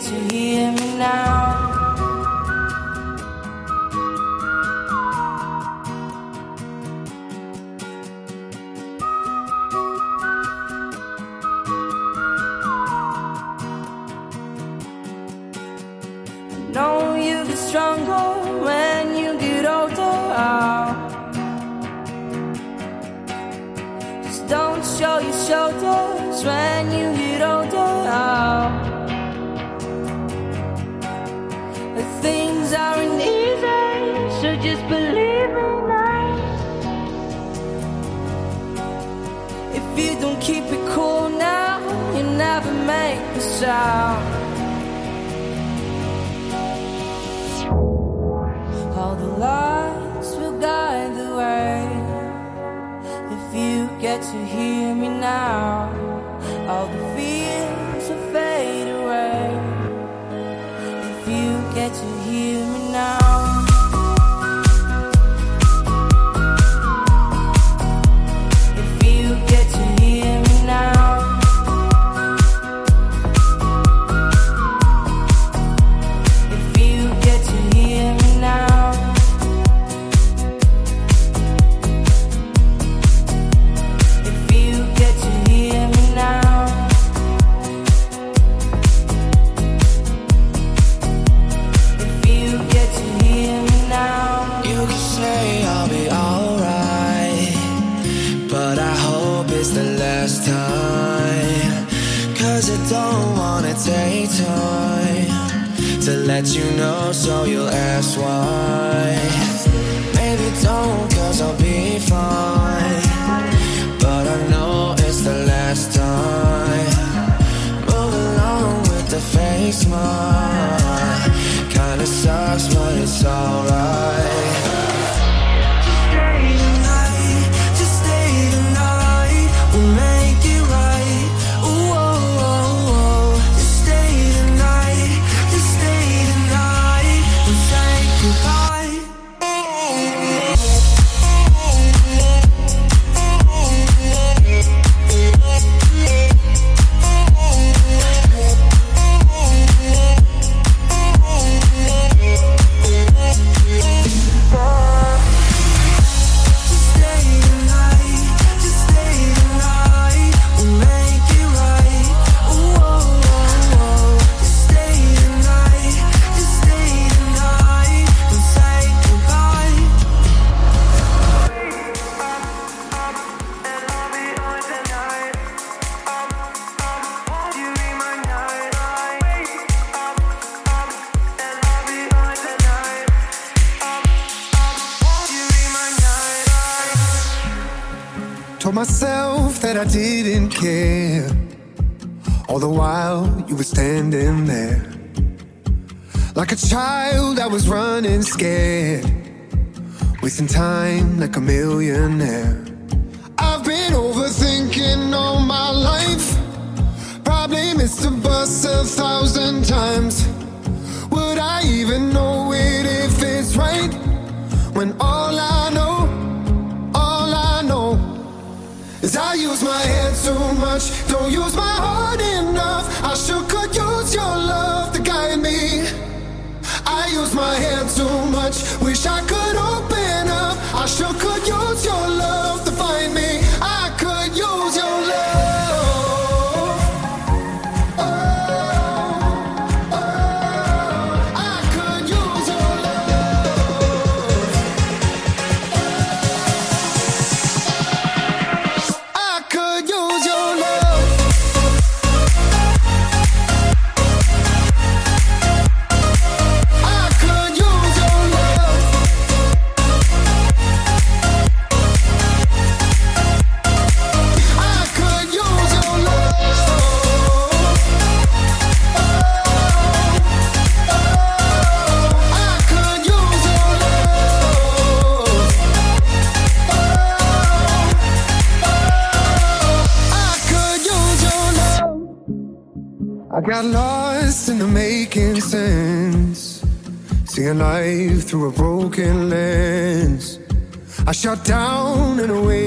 to hear me now. If you don't keep it cool now, you never make the sound. All the lights will guide the way. If you get to hear me now, all the fears will fade away. If you get to hear let you know, so you'll ask why. Maybe don't, cause I'll be fine. But I know it's the last time. Move along with the fake smile. Kinda sucks, but it's alright. Like a child, I was running scared. Wasting time like a millionaire. I've been overthinking all my life. Probably missed the bus a thousand times. Would I even know it if it's right? When all I know, all I know is I use my head too much, don't use my heart enough. I sure my head too much, wish I could open up. I sure could use your love through a broken lens. I shut down and away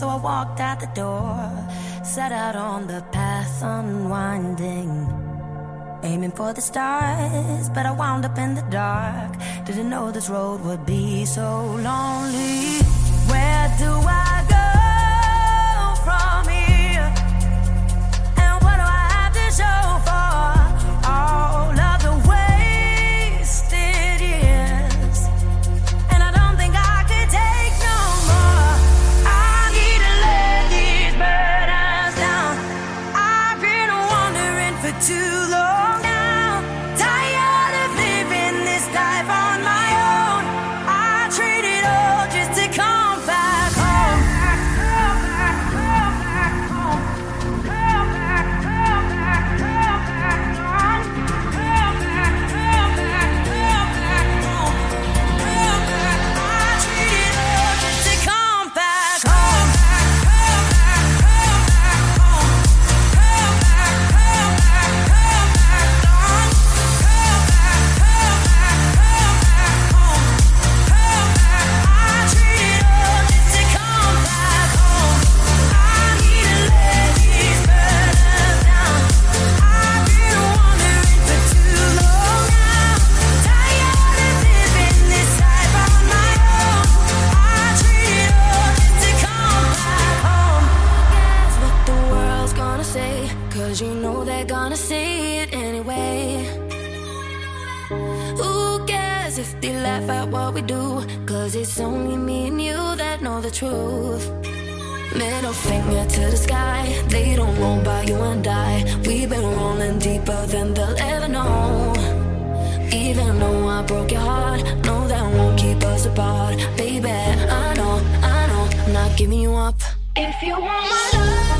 so I walked out the door. Set out on the path unwinding. Aiming for the stars, but I wound up in the dark. Didn't know this road would be so lonely. deeper than they'll ever know. Even though I broke your heart, no, that won't keep us apart, baby. I know, I know, I'm not giving you up. If you want my love.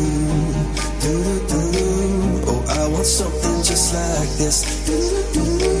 Oh, I want something just like this.